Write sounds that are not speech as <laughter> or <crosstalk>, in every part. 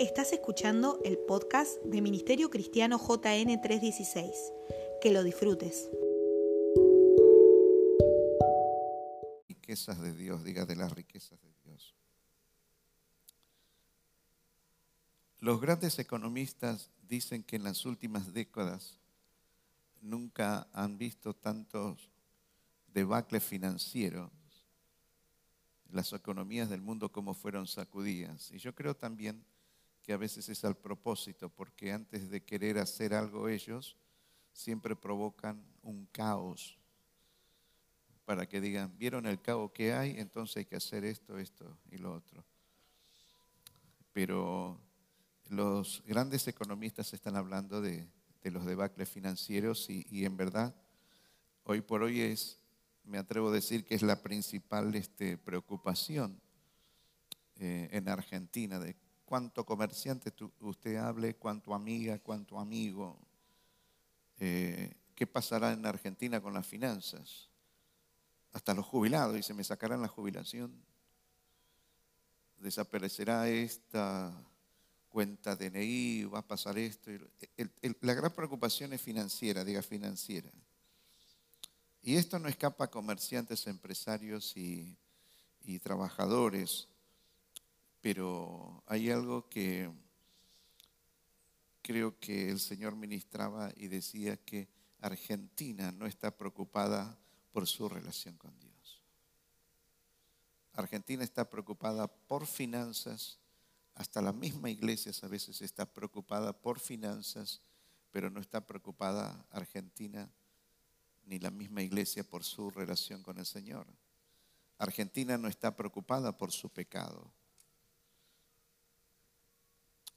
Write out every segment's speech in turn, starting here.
Estás escuchando el podcast de Ministerio Cristiano JN 316. Que lo disfrutes. Riquezas de Dios, diga de las riquezas de Dios. Los grandes economistas dicen que en las últimas décadas nunca han visto tantos debacles financieros, las economías del mundo como fueron sacudidas. Y yo creo también que a veces es al propósito, porque antes de querer hacer algo ellos, siempre provocan un caos para que digan, vieron el caos que hay, entonces hay que hacer esto, esto y lo otro. Pero los grandes economistas están hablando de, los debacles financieros y, en verdad, hoy por hoy es, me atrevo a decir que es la principal este, preocupación eh, en Argentina, de cuánto comerciante usted hable, cuánto amiga, cuánto amigo. Eh, ¿Qué pasará en Argentina con las finanzas? Hasta los jubilados, dice, me sacarán la jubilación. Desaparecerá esta cuenta DNI, va a pasar esto. la gran preocupación es financiera, diga financiera. Y esto no escapa a comerciantes, empresarios y trabajadores pero hay algo que creo que el Señor ministraba y decía que Argentina no está preocupada por su relación con Dios. Argentina está preocupada por finanzas, hasta la misma iglesia a veces está preocupada por finanzas, pero no está preocupada Argentina ni la misma iglesia por su relación con el Señor. Argentina no está preocupada por su pecado.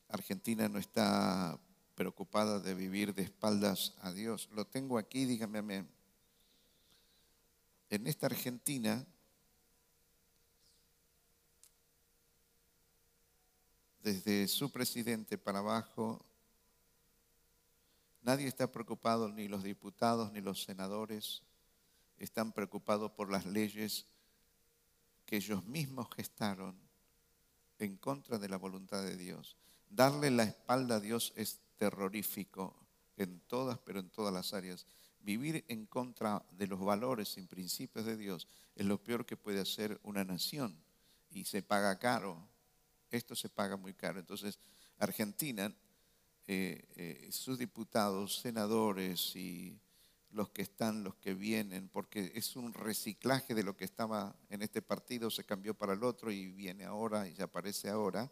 Argentina no está preocupada de vivir de espaldas a Dios. Lo tengo aquí, dígame amén. En esta Argentina, desde su presidente para abajo, nadie está preocupado, ni los diputados, ni los senadores, están preocupados por las leyes que ellos mismos gestaron en contra de la voluntad de Dios. Darle la espalda a Dios es terrorífico en todas, pero en todas las áreas. Vivir en contra de los valores y principios de Dios es lo peor que puede hacer una nación y se paga caro. Esto se paga muy caro. Entonces, Argentina, eh, eh, sus diputados, senadores y los que están, los que vienen, porque es un reciclaje de lo que estaba en este partido, se cambió para el otro y viene ahora y aparece ahora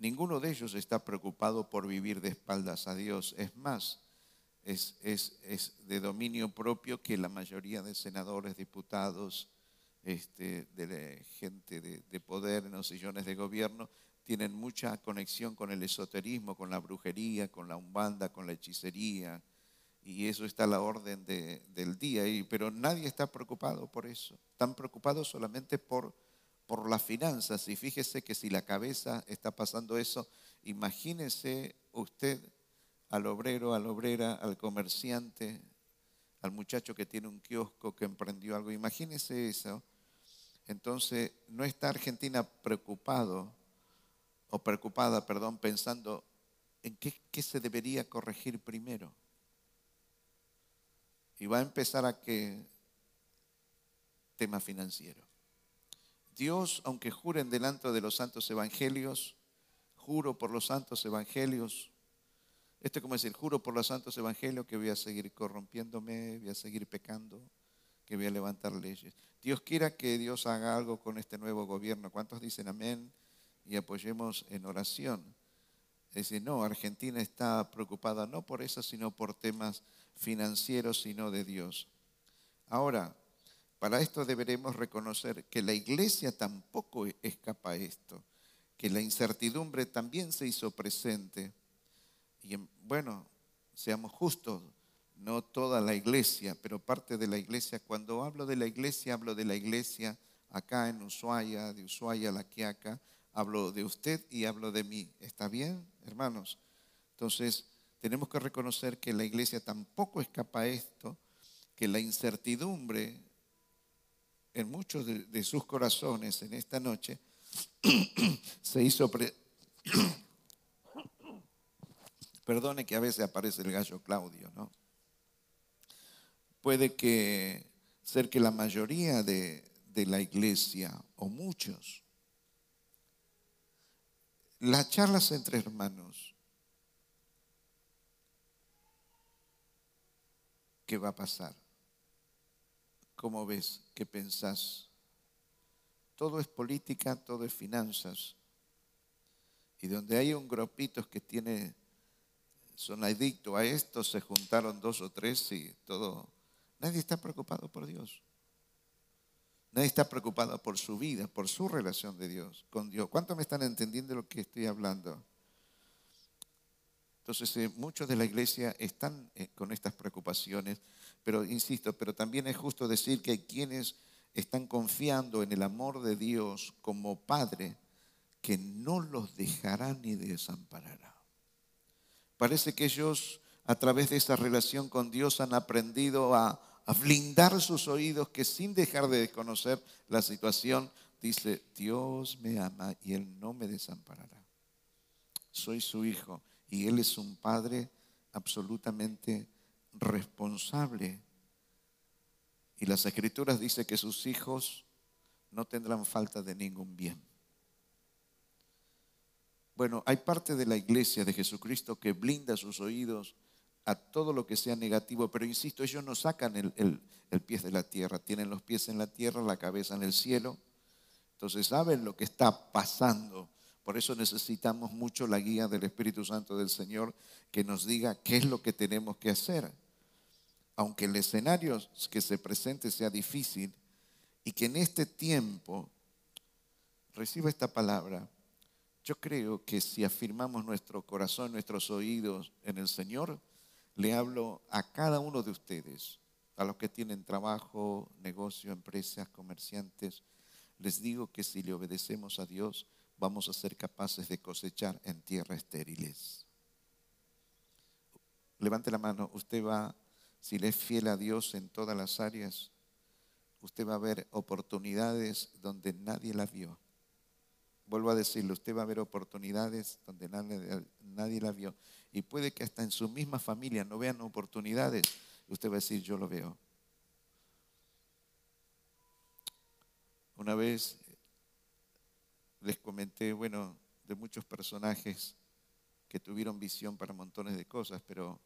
Ninguno de ellos está preocupado por vivir de espaldas a Dios. Es más, es, de dominio propio que la mayoría de senadores, diputados, este, de gente de, poder en los sillones de gobierno, tienen mucha conexión con el esoterismo, con la brujería, con la umbanda, con la hechicería. Y eso está a la orden del día. pero nadie está preocupado por eso. Están preocupados solamente por por las finanzas. Y fíjese que si la cabeza está pasando eso, imagínese usted al obrero, a la obrera, al comerciante, al muchacho que tiene un kiosco, que emprendió algo. Imagínese eso. Entonces, no está Argentina preocupado, o preocupada, perdón, pensando en qué, qué se debería corregir primero. Y va a empezar a qué tema financiero. Dios, aunque juren delante de los santos evangelios, juro por los santos evangelios, esto es como decir, juro por los santos evangelios que voy a seguir corrompiéndome, voy a seguir pecando, que voy a levantar leyes. Dios quiera que Dios haga algo con este nuevo gobierno. ¿Cuántos dicen amén? Y apoyemos en oración. Es no, Argentina está preocupada no por eso, sino por temas financieros, sino de Dios. Ahora, para esto deberemos reconocer que la iglesia tampoco escapa a esto, que la incertidumbre también se hizo presente. Y bueno, seamos justos, no toda la iglesia, pero parte de la iglesia. Cuando hablo de la iglesia, hablo de la iglesia acá en Ushuaia, de Ushuaia a La Quiaca, hablo de usted y hablo de mí. ¿Está bien, hermanos? Entonces, tenemos que reconocer que la iglesia tampoco escapa a esto, que la incertidumbre en muchos de, sus corazones en esta noche <clears throat> se hizo, <clears throat> Perdone que a veces aparece el gallo Claudio, ¿no? Puede que ser que la mayoría de, de la iglesia, o muchos, las charlas entre hermanos, ¿qué va a pasar? ¿Cómo ves? ¿Qué pensás? Todo es política, todo es finanzas. Y donde hay un grupito que tiene, son adictos a esto, se juntaron dos o tres y todo. Nadie está preocupado por Dios. Nadie está preocupado por su vida, por su relación de Dios, con Dios. ¿Cuántos me están entendiendo lo que estoy hablando? Entonces, eh, muchos de la iglesia están eh, con estas preocupaciones, pero insisto, pero también es justo decir que hay quienes están confiando en el amor de Dios como Padre, que no los dejará ni desamparará. Parece que ellos, a través de esa relación con Dios, han aprendido a, a blindar sus oídos, que sin dejar de desconocer la situación, dice, Dios me ama y Él no me desamparará. Soy su hijo y Él es un padre absolutamente responsable. Y las escrituras dicen que sus hijos no tendrán falta de ningún bien. Bueno, hay parte de la iglesia de Jesucristo que blinda sus oídos a todo lo que sea negativo, pero insisto, ellos no sacan el, el, pie de la tierra, tienen los pies en la tierra, la cabeza en el cielo, entonces saben lo que está pasando. Por eso necesitamos mucho la guía del Espíritu Santo del Señor que nos diga qué es lo que tenemos que hacer. Aunque el escenario que se presente sea difícil y que en este tiempo reciba esta palabra, yo creo que si afirmamos nuestro corazón, nuestros oídos en el Señor, le hablo a cada uno de ustedes, a los que tienen trabajo, negocio, empresas, comerciantes, les digo que si le obedecemos a Dios, vamos a ser capaces de cosechar en tierra estériles. Levante la mano, usted va, si le es fiel a Dios en todas las áreas, usted va a ver oportunidades donde nadie las vio. Vuelvo a decirle, usted va a ver oportunidades donde nadie, nadie la vio. Y puede que hasta en su misma familia no vean oportunidades. Usted va a decir, yo lo veo. Una vez les comenté, bueno, de muchos personajes que tuvieron visión para montones de cosas, pero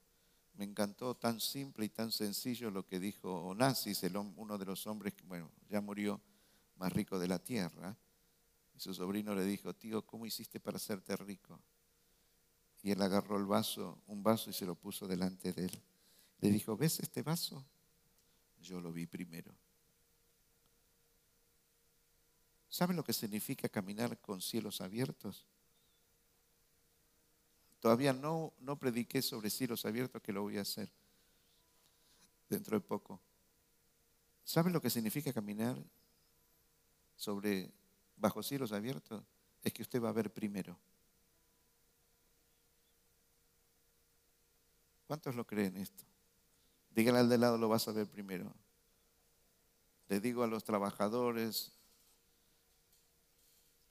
me encantó tan simple y tan sencillo lo que dijo Onassis, uno de los hombres que, bueno, ya murió más rico de la tierra. Y su sobrino le dijo, tío, ¿cómo hiciste para hacerte rico? Y él agarró el vaso, un vaso y se lo puso delante de él. Le dijo, ¿ves este vaso? Yo lo vi primero. ¿Saben lo que significa caminar con cielos abiertos? Todavía no, no prediqué sobre cielos abiertos, que lo voy a hacer dentro de poco. ¿Saben lo que significa caminar sobre bajo cielos abiertos? Es que usted va a ver primero. ¿Cuántos lo creen esto? Dígale al de lado, lo vas a ver primero. Le digo a los trabajadores,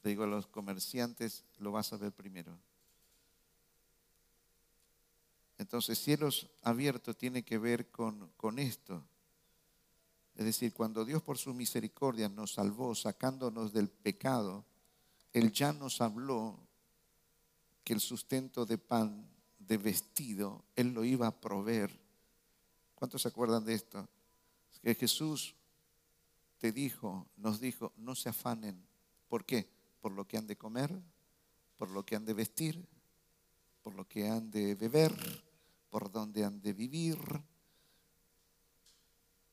le digo a los comerciantes, lo vas a ver primero. Entonces, cielos abiertos tiene que ver con, con esto. Es decir, cuando Dios por su misericordia nos salvó sacándonos del pecado, Él ya nos habló que el sustento de pan de vestido, Él lo iba a proveer. ¿Cuántos se acuerdan de esto? Que Jesús te dijo, nos dijo, no se afanen. ¿Por qué? Por lo que han de comer, por lo que han de vestir, por lo que han de beber, por donde han de vivir.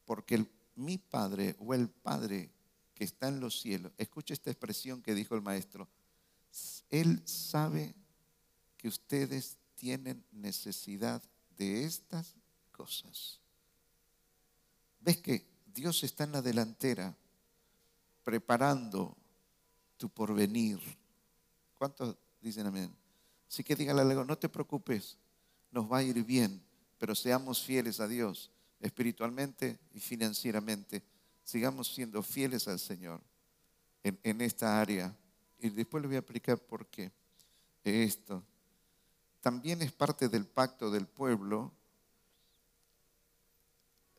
Porque mi Padre o el Padre que está en los cielos, escucha esta expresión que dijo el maestro, Él sabe que ustedes tienen necesidad de estas cosas. ¿Ves que Dios está en la delantera preparando tu porvenir? ¿Cuántos dicen amén? Así que dígale algo, no te preocupes, nos va a ir bien, pero seamos fieles a Dios espiritualmente y financieramente. Sigamos siendo fieles al Señor en, esta área. Y después le voy a explicar por qué. esto. También es parte del pacto del pueblo.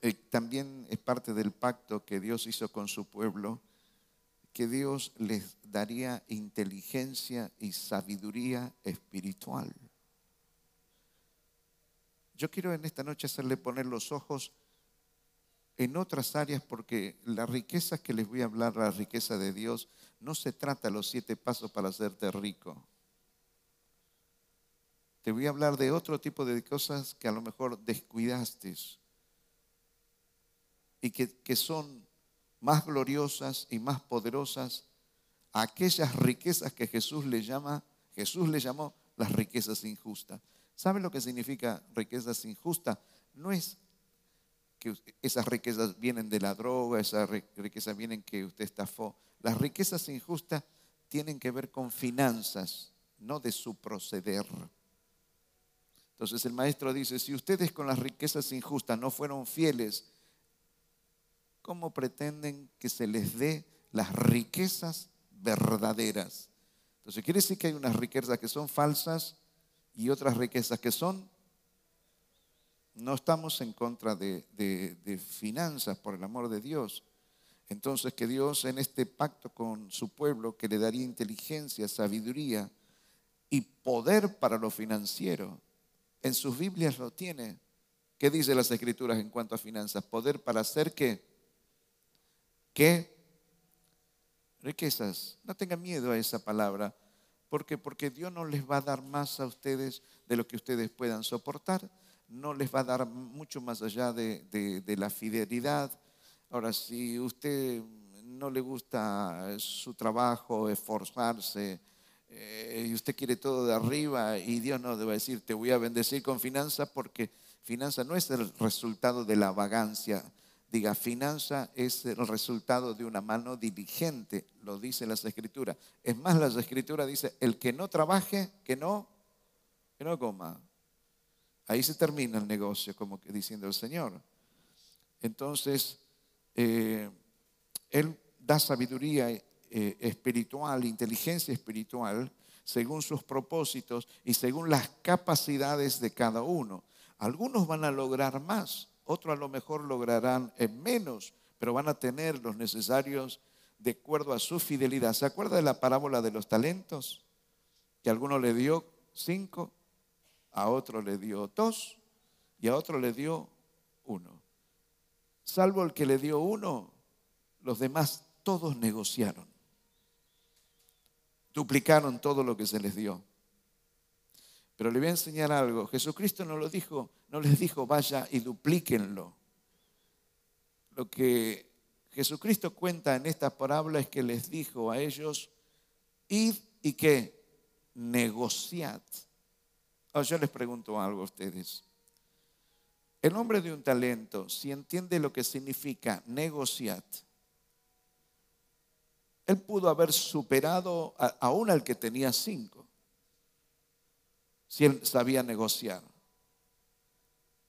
Eh, también es parte del pacto que Dios hizo con su pueblo, que Dios les daría inteligencia y sabiduría espiritual. Yo quiero en esta noche hacerle poner los ojos en otras áreas porque la riqueza que les voy a hablar, la riqueza de Dios, no se trata de los siete pasos para hacerte rico. Te voy a hablar de otro tipo de cosas que a lo mejor descuidaste y que, que son más gloriosas y más poderosas aquellas riquezas que Jesús le llama, Jesús le llamó las riquezas injustas. ¿Sabe lo que significa riquezas injustas? No es que esas riquezas vienen de la droga, esas riquezas vienen que usted estafó. Las riquezas injustas tienen que ver con finanzas, no de su proceder. Entonces el maestro dice, si ustedes con las riquezas injustas no fueron fieles, ¿cómo pretenden que se les dé las riquezas verdaderas? Entonces quiere decir que hay unas riquezas que son falsas y otras riquezas que son no estamos en contra de, finanzas, por el amor de Dios. Entonces que Dios en este pacto con su pueblo, que le daría inteligencia, sabiduría y poder para lo financiero, en sus Biblias lo tiene. ¿Qué dice las escrituras en cuanto a finanzas? Poder para hacer qué? ¿Qué? Riquezas. No tengan miedo a esa palabra. ¿Por qué? Porque Dios no les va a dar más a ustedes de lo que ustedes puedan soportar no les va a dar mucho más allá de, la fidelidad. Ahora, si usted no le gusta su trabajo, esforzarse, eh, y usted quiere todo de arriba y Dios no a decir, te voy a bendecir con finanza porque finanza no es el resultado de la vagancia. Diga, finanza es el resultado de una mano diligente, lo dice las escrituras. Es más, las escrituras dice, el que no trabaje, que no, que no coma. Ahí se termina el negocio, como diciendo el Señor. Entonces, eh, Él da sabiduría eh, espiritual, inteligencia espiritual, según sus propósitos y según las capacidades de cada uno. Algunos van a lograr más, otros a lo mejor lograrán en menos, pero van a tener los necesarios de acuerdo a su fidelidad. ¿Se acuerda de la parábola de los talentos? Que a alguno le dio cinco, a otro le dio dos y a otro le dio uno. Salvo el que le dio uno, los demás todos negociaron. Duplicaron todo lo que se les dio. Pero le voy a enseñar algo. Jesucristo no lo dijo, no les dijo vaya y duplíquenlo. Lo que Jesucristo cuenta en esta parábola es que les dijo a ellos, id y que negociad. Oh, yo les pregunto algo a ustedes. El hombre de un talento, si entiende lo que significa negociar, él pudo haber superado aún al que tenía cinco, si él sabía negociar.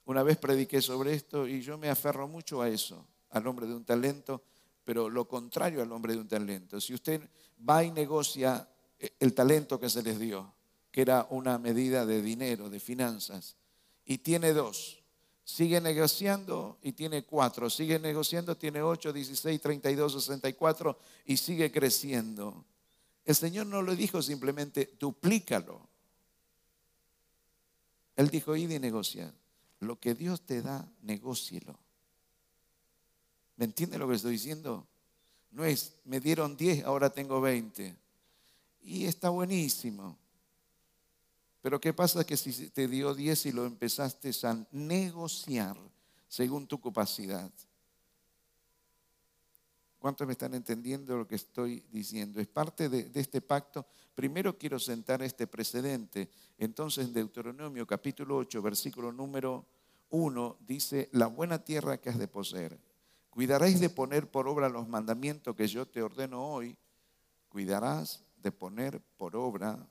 Una vez prediqué sobre esto y yo me aferro mucho a eso, al hombre de un talento, pero lo contrario al hombre de un talento. Si usted va y negocia el talento que se les dio, que era una medida de dinero, de finanzas, y tiene dos. Sigue negociando y tiene cuatro. Sigue negociando, tiene ocho, dieciséis, treinta y dos, sesenta y cuatro y sigue creciendo. El Señor no lo dijo simplemente, duplícalo. Él dijo, id y negocia. Lo que Dios te da, negócielo. ¿Me entiende lo que estoy diciendo? No es, me dieron diez, ahora tengo veinte. Y está buenísimo. Pero ¿qué pasa que si te dio 10 y lo empezaste a negociar según tu capacidad? ¿Cuántos me están entendiendo lo que estoy diciendo? Es parte de, este pacto. Primero quiero sentar este precedente. Entonces en Deuteronomio capítulo 8, versículo número 1, dice, la buena tierra que has de poseer. Cuidaréis de poner por obra los mandamientos que yo te ordeno hoy. Cuidarás de poner por obra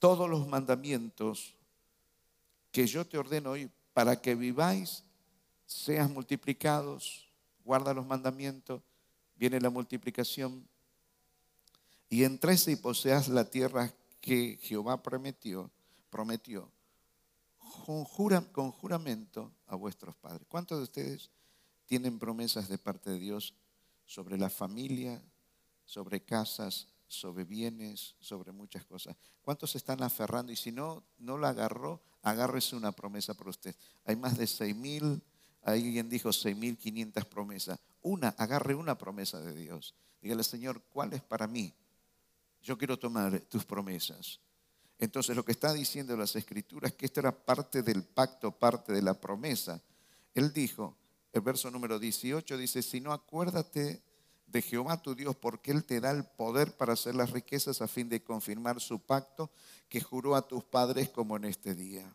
todos los mandamientos que yo te ordeno hoy para que viváis, seas multiplicados, guarda los mandamientos, viene la multiplicación. y entres y poseas la tierra que Jehová prometió, prometió con, con juramento a vuestros padres. ¿Cuántos de ustedes tienen promesas de parte de Dios sobre la familia, sobre casas, sobre bienes, sobre muchas cosas. ¿Cuántos están aferrando? Y si no, no la agarró, agárrese una promesa por usted. Hay más de seis mil, alguien dijo seis mil quinientas promesas. Una, agarre una promesa de Dios. Dígale, Señor, ¿cuál es para mí? Yo quiero tomar tus promesas. Entonces lo que está diciendo las escrituras es que esto era parte del pacto, parte de la promesa. Él dijo, el verso número 18 dice, si no acuérdate de Jehová tu Dios, porque Él te da el poder para hacer las riquezas a fin de confirmar su pacto que juró a tus padres como en este día.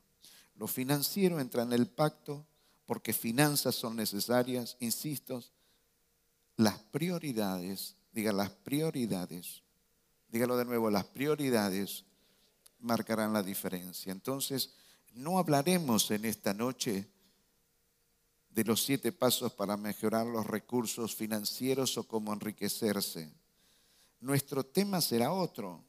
Lo financiero entra en el pacto porque finanzas son necesarias, insisto, las prioridades, diga las prioridades, dígalo de nuevo, las prioridades marcarán la diferencia. Entonces, no hablaremos en esta noche de los siete pasos para mejorar los recursos financieros o cómo enriquecerse. Nuestro tema será otro.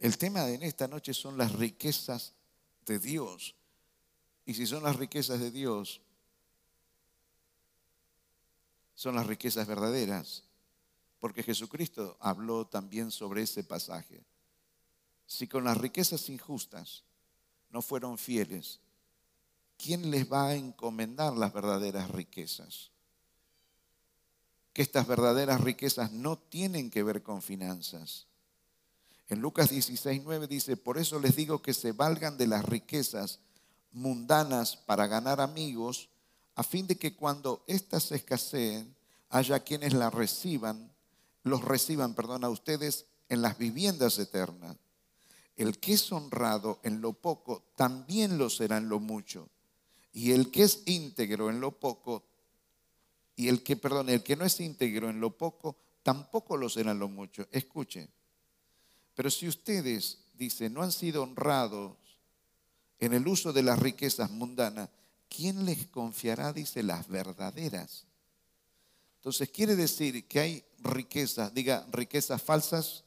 El tema de esta noche son las riquezas de Dios. Y si son las riquezas de Dios, son las riquezas verdaderas. Porque Jesucristo habló también sobre ese pasaje. Si con las riquezas injustas no fueron fieles, ¿quién les va a encomendar las verdaderas riquezas? Que estas verdaderas riquezas no tienen que ver con finanzas. En Lucas 16, 9 dice, por eso les digo que se valgan de las riquezas mundanas para ganar amigos, a fin de que cuando éstas escaseen, haya quienes las reciban, los reciban, perdón, a ustedes en las viviendas eternas. El que es honrado en lo poco, también lo será en lo mucho. Y el que es íntegro en lo poco, y el que, perdón, el que no es íntegro en lo poco, tampoco lo será en lo mucho. Escuche. Pero si ustedes, dice, no han sido honrados en el uso de las riquezas mundanas, ¿quién les confiará, dice, las verdaderas? Entonces quiere decir que hay riquezas, diga, riquezas falsas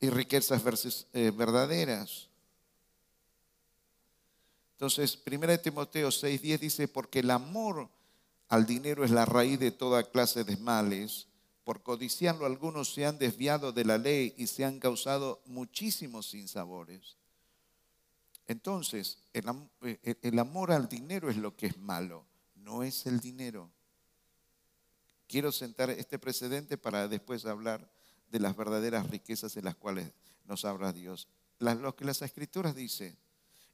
y riquezas eh, verdaderas. Entonces, 1 Timoteo 6:10 dice, porque el amor al dinero es la raíz de toda clase de males. Por codiciarlo algunos se han desviado de la ley y se han causado muchísimos sinsabores. Entonces, el, eh, el amor al dinero es lo que es malo, no es el dinero. Quiero sentar este precedente para después hablar de las verdaderas riquezas en las cuales nos habla Dios. lo que las escrituras dicen,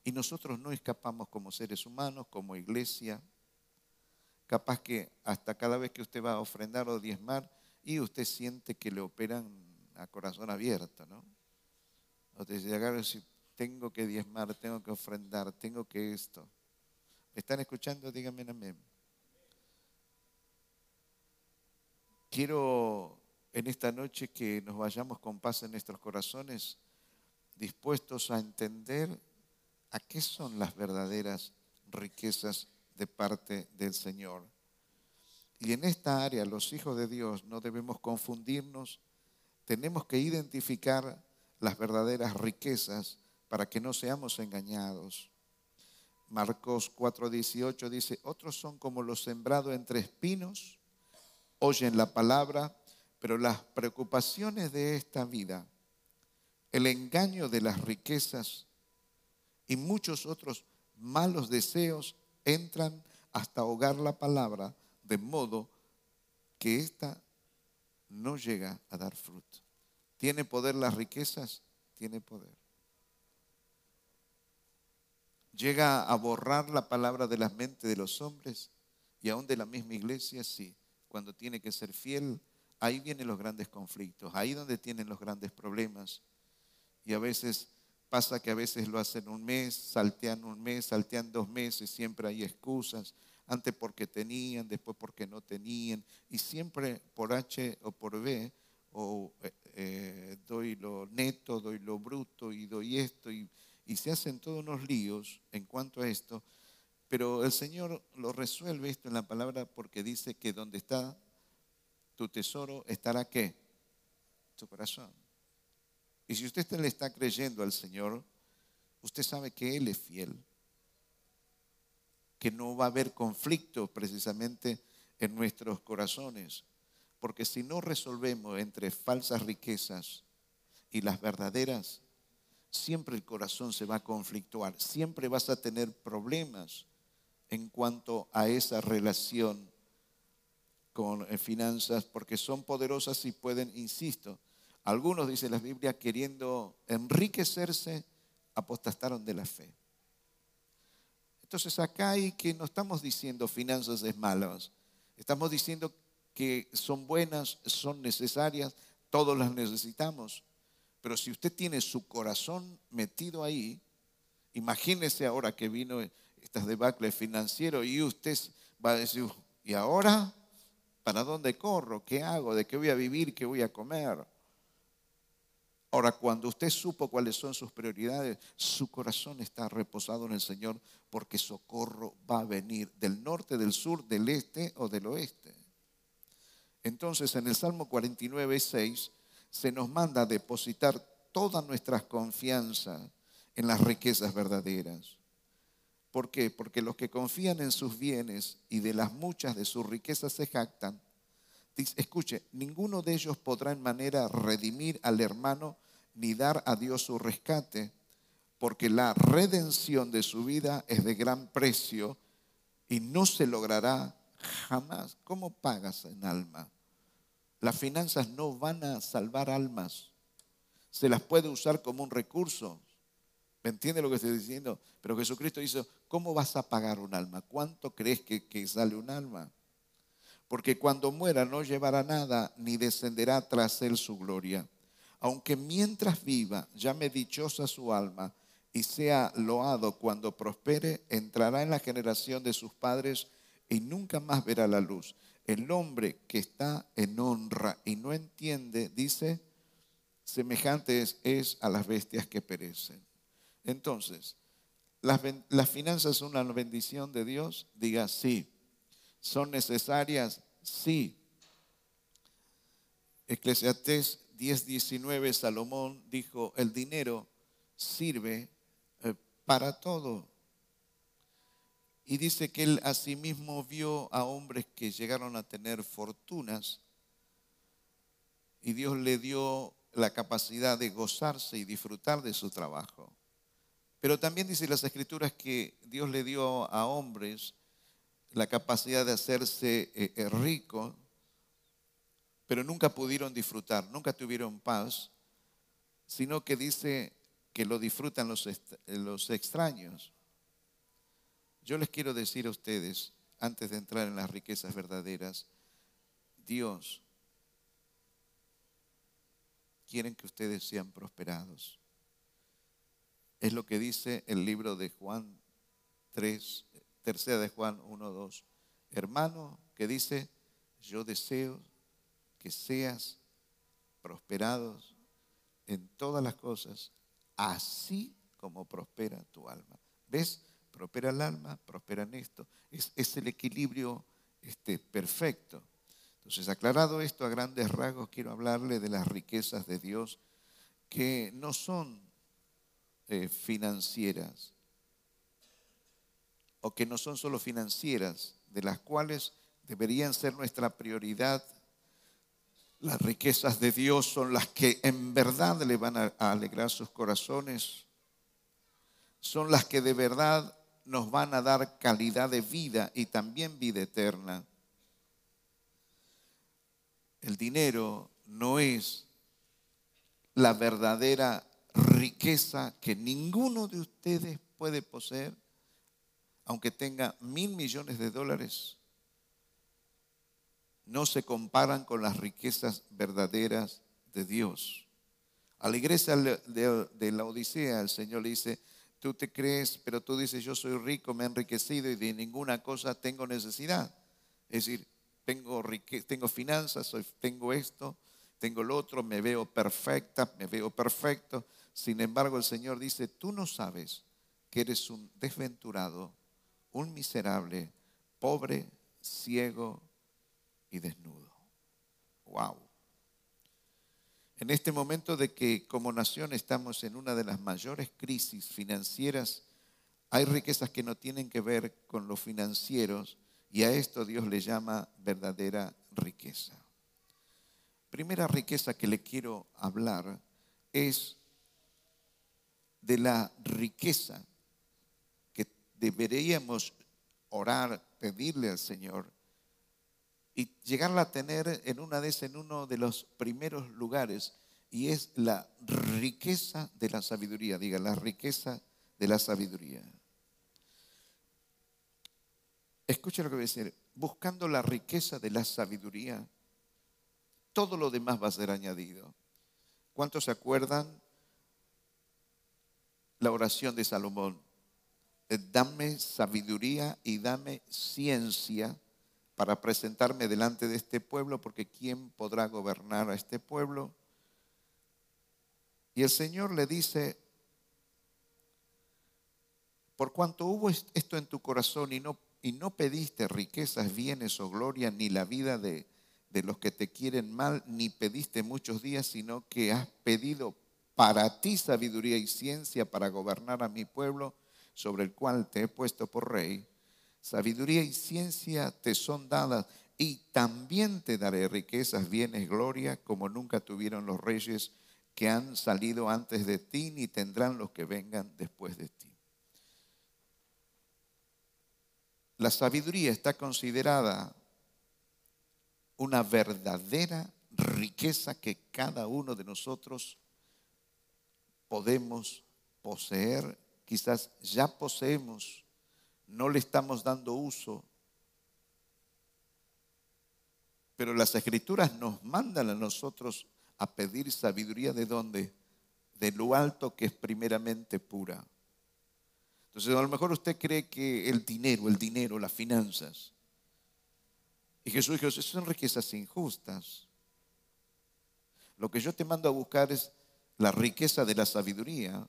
y nosotros no escapamos como seres humanos, como iglesia. Capaz que hasta cada vez que usted va a ofrendar o diezmar y usted siente que le operan a corazón abierto, ¿no? Usted dice, tengo que diezmar, tengo que ofrendar, tengo que esto. ¿Me están escuchando? Díganme amén. Quiero en esta noche que nos vayamos con paz en nuestros corazones, dispuestos a entender ¿A qué son las verdaderas riquezas de parte del Señor? Y en esta área los hijos de Dios no debemos confundirnos, tenemos que identificar las verdaderas riquezas para que no seamos engañados. Marcos 4:18 dice, otros son como los sembrados entre espinos, oyen la palabra, pero las preocupaciones de esta vida, el engaño de las riquezas, y muchos otros malos deseos entran hasta ahogar la palabra, de modo que ésta no llega a dar fruto. ¿Tiene poder las riquezas? Tiene poder. ¿Llega a borrar la palabra de la mente de los hombres y aún de la misma iglesia? Sí. Cuando tiene que ser fiel, ahí vienen los grandes conflictos, ahí donde tienen los grandes problemas. Y a veces Pasa que a veces lo hacen un mes, saltean un mes, saltean dos meses, siempre hay excusas, antes porque tenían, después porque no tenían, y siempre por H o por B, o eh, eh, doy lo neto, doy lo bruto y doy esto, y, y se hacen todos unos líos en cuanto a esto, pero el Señor lo resuelve esto en la palabra porque dice que donde está tu tesoro estará qué? Tu corazón. Y si usted le está creyendo al Señor, usted sabe que Él es fiel, que no va a haber conflicto precisamente en nuestros corazones, porque si no resolvemos entre falsas riquezas y las verdaderas, siempre el corazón se va a conflictuar, siempre vas a tener problemas en cuanto a esa relación con eh, finanzas, porque son poderosas y pueden, insisto, algunos, dice la Biblia, queriendo enriquecerse, apostastaron de la fe. Entonces acá hay que no estamos diciendo finanzas es malas, estamos diciendo que son buenas, son necesarias, todos las necesitamos. Pero si usted tiene su corazón metido ahí, imagínese ahora que vino estas debacles financiero y usted va a decir, ¿y ahora? ¿Para dónde corro? ¿Qué hago? ¿De qué voy a vivir? ¿Qué voy a comer? Ahora, cuando usted supo cuáles son sus prioridades, su corazón está reposado en el Señor porque socorro va a venir del norte, del sur, del este o del oeste. Entonces, en el Salmo 49, 6, se nos manda a depositar toda nuestra confianza en las riquezas verdaderas. ¿Por qué? Porque los que confían en sus bienes y de las muchas de sus riquezas se jactan. escuche, ninguno de ellos podrá en manera redimir al hermano ni dar a Dios su rescate, porque la redención de su vida es de gran precio y no se logrará jamás. ¿Cómo pagas en alma? Las finanzas no van a salvar almas. Se las puede usar como un recurso. ¿Me entiende lo que estoy diciendo? Pero Jesucristo dice, ¿cómo vas a pagar un alma? ¿Cuánto crees que, sale un alma? Porque cuando muera no llevará nada, ni descenderá tras él su gloria. Aunque mientras viva, llame dichosa su alma y sea loado cuando prospere, entrará en la generación de sus padres y nunca más verá la luz. El hombre que está en honra y no entiende, dice, semejante es, a las bestias que perecen. Entonces, ¿las, ¿las finanzas son una bendición de Dios? Diga sí. ¿Son necesarias? Sí. Eclesiastés 10.19 Salomón dijo, el dinero sirve eh, para todo. Y dice que él asimismo vio a hombres que llegaron a tener fortunas y Dios le dio la capacidad de gozarse y disfrutar de su trabajo. Pero también dice las escrituras que Dios le dio a hombres la capacidad de hacerse eh, eh, rico, pero nunca pudieron disfrutar, nunca tuvieron paz, sino que dice que lo disfrutan los, los extraños. Yo les quiero decir a ustedes, antes de entrar en las riquezas verdaderas, Dios quiere que ustedes sean prosperados. Es lo que dice el libro de Juan 3, tercera de Juan 1, 2. Hermano, que dice, yo deseo que seas prosperados en todas las cosas, así como prospera tu alma. ¿Ves? Prospera el alma, prospera en esto. Es, el equilibrio este, perfecto. Entonces, aclarado esto a grandes rasgos, quiero hablarle de las riquezas de Dios que no son eh, financieras o que no son solo financieras, de las cuales deberían ser nuestra prioridad. Las riquezas de Dios son las que en verdad le van a alegrar sus corazones, son las que de verdad nos van a dar calidad de vida y también vida eterna. El dinero no es la verdadera riqueza que ninguno de ustedes puede poseer, aunque tenga mil millones de dólares. No se comparan con las riquezas verdaderas de Dios. A la iglesia de la Odisea el Señor le dice, tú te crees, pero tú dices, yo soy rico, me he enriquecido y de ninguna cosa tengo necesidad. Es decir, tengo, finanzas, tengo esto, tengo lo otro, me veo perfecta, me veo perfecto. Sin embargo, el Señor dice, tú no sabes que eres un desventurado, un miserable, pobre, ciego y desnudo. Wow. En este momento de que como nación estamos en una de las mayores crisis financieras, hay riquezas que no tienen que ver con los financieros y a esto Dios le llama verdadera riqueza. Primera riqueza que le quiero hablar es de la riqueza que deberíamos orar, pedirle al Señor y llegarla a tener en una de en uno de los primeros lugares y es la riqueza de la sabiduría, diga, la riqueza de la sabiduría. Escucha lo que voy a decir, buscando la riqueza de la sabiduría, todo lo demás va a ser añadido. ¿Cuántos se acuerdan la oración de Salomón? Eh, dame sabiduría y dame ciencia para presentarme delante de este pueblo, porque ¿quién podrá gobernar a este pueblo? Y el Señor le dice, por cuanto hubo esto en tu corazón y no, pediste riquezas, bienes o gloria, ni la vida de los que te quieren mal, ni pediste muchos días, sino que has pedido para ti sabiduría y ciencia para gobernar a mi pueblo, sobre el cual te he puesto por rey Sabiduría y ciencia te son dadas y también te daré riquezas, bienes, gloria, como nunca tuvieron los reyes que han salido antes de ti, ni tendrán los que vengan después de ti. La sabiduría está considerada una verdadera riqueza que cada uno de nosotros podemos poseer, quizás ya poseemos no le estamos dando uso. Pero las escrituras nos mandan a nosotros a pedir sabiduría de dónde? De lo alto que es primeramente pura. Entonces a lo mejor usted cree que el dinero, el dinero, las finanzas. Y Jesús dijo, son riquezas injustas. Lo que yo te mando a buscar es la riqueza de la sabiduría,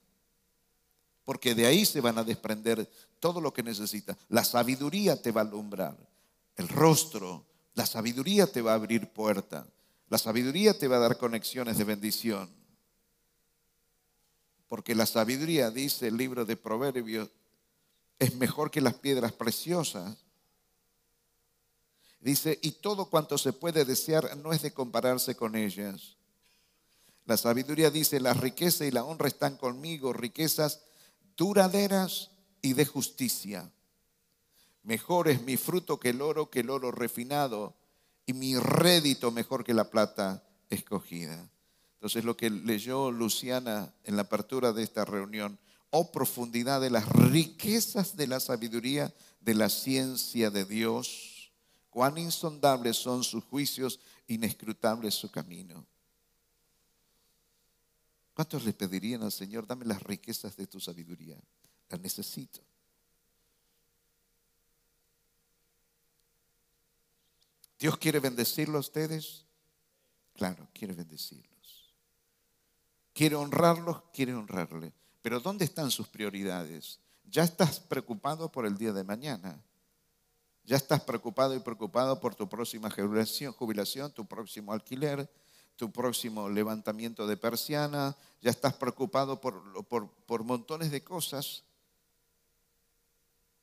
porque de ahí se van a desprender todo lo que necesitas. La sabiduría te va a alumbrar, el rostro, la sabiduría te va a abrir puerta, la sabiduría te va a dar conexiones de bendición. Porque la sabiduría, dice el libro de Proverbios, es mejor que las piedras preciosas. Dice, y todo cuanto se puede desear no es de compararse con ellas. La sabiduría dice, la riqueza y la honra están conmigo, riquezas duraderas y de justicia. Mejor es mi fruto que el oro, que el oro refinado, y mi rédito mejor que la plata escogida. Entonces lo que leyó Luciana en la apertura de esta reunión, oh profundidad de las riquezas de la sabiduría, de la ciencia de Dios, cuán insondables son sus juicios, inescrutables su camino. ¿Cuántos le pedirían al Señor, dame las riquezas de tu sabiduría? Las necesito. ¿Dios quiere bendecirlo a ustedes? Claro, quiere bendecirlos. ¿Quiere honrarlos? Quiere honrarle. Pero ¿dónde están sus prioridades? Ya estás preocupado por el día de mañana. Ya estás preocupado y preocupado por tu próxima jubilación, jubilación tu próximo alquiler, tu próximo levantamiento de persiana, ya estás preocupado por, por, montones de cosas.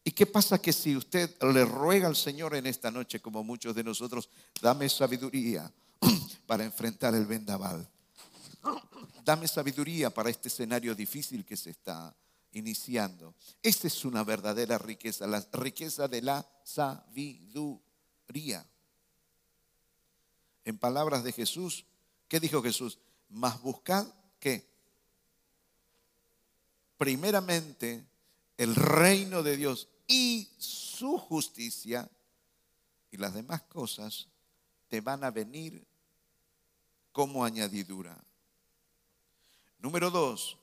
¿Y qué pasa que si usted le ruega al Señor en esta noche, como muchos de nosotros, dame sabiduría <clears throat> para enfrentar el vendaval? Dame sabiduría para este escenario difícil que se está iniciando. Esta es una verdadera riqueza, la riqueza de la sabiduría. En palabras de Jesús, ¿Qué dijo Jesús? Más buscad que primeramente el reino de Dios y su justicia y las demás cosas te van a venir como añadidura. Número dos,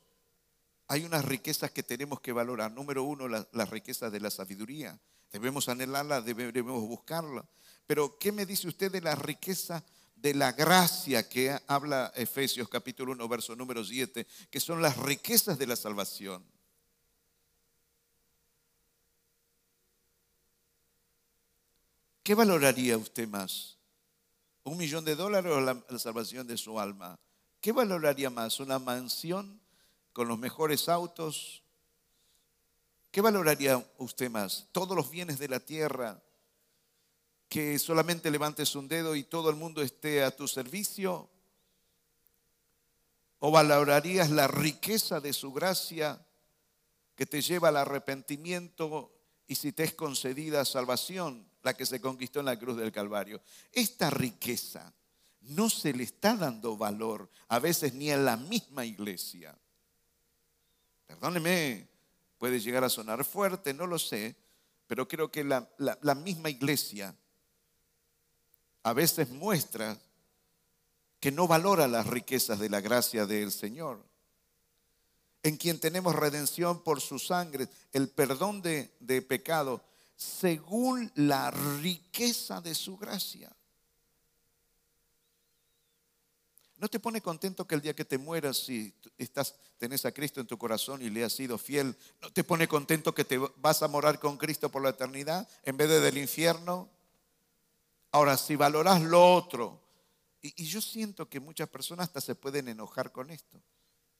hay unas riquezas que tenemos que valorar. Número uno, las la riquezas de la sabiduría. Debemos anhelarla, debemos buscarla. Pero, ¿qué me dice usted de la riqueza de la gracia que habla Efesios capítulo 1, verso número 7, que son las riquezas de la salvación. ¿Qué valoraría usted más? ¿Un millón de dólares o la, la salvación de su alma? ¿Qué valoraría más? ¿Una mansión con los mejores autos? ¿Qué valoraría usted más? ¿Todos los bienes de la tierra? ¿Que solamente levantes un dedo y todo el mundo esté a tu servicio? ¿O valorarías la riqueza de su gracia que te lleva al arrepentimiento y si te es concedida salvación, la que se conquistó en la cruz del Calvario? Esta riqueza no se le está dando valor a veces ni en la misma iglesia. Perdóneme, puede llegar a sonar fuerte, no lo sé, pero creo que la, la misma iglesia a veces muestra que no valora las riquezas de la gracia del Señor, en quien tenemos redención por su sangre, el perdón de, de pecado, según la riqueza de su gracia. ¿No te pone contento que el día que te mueras, si estás, tenés a Cristo en tu corazón y le has sido fiel, ¿no te pone contento que te vas a morar con Cristo por la eternidad en vez de del infierno? Ahora, si valoras lo otro, y, yo siento que muchas personas hasta se pueden enojar con esto.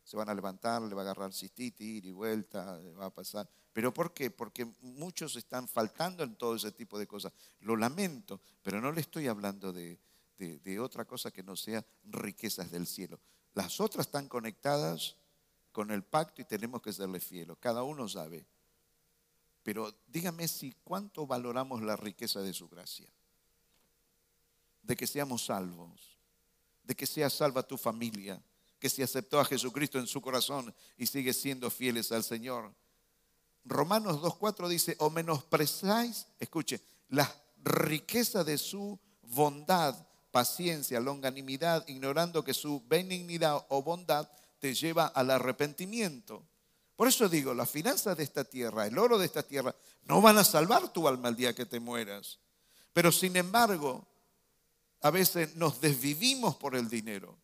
Se van a levantar, le va a agarrar cistitis, ir y vuelta, va a pasar. ¿Pero por qué? Porque muchos están faltando en todo ese tipo de cosas. Lo lamento, pero no le estoy hablando de, de otra cosa que no sea riquezas del cielo. Las otras están conectadas con el pacto y tenemos que serle fieles. Cada uno sabe. Pero dígame si cuánto valoramos la riqueza de su gracia de que seamos salvos, de que sea salva tu familia, que se aceptó a Jesucristo en su corazón y sigue siendo fieles al Señor. Romanos 2.4 dice, o menosprezáis, escuche, la riqueza de su bondad, paciencia, longanimidad, ignorando que su benignidad o bondad te lleva al arrepentimiento. Por eso digo, las finanzas de esta tierra, el oro de esta tierra, no van a salvar tu alma el día que te mueras. Pero sin embargo, a veces nos desvivimos por el dinero.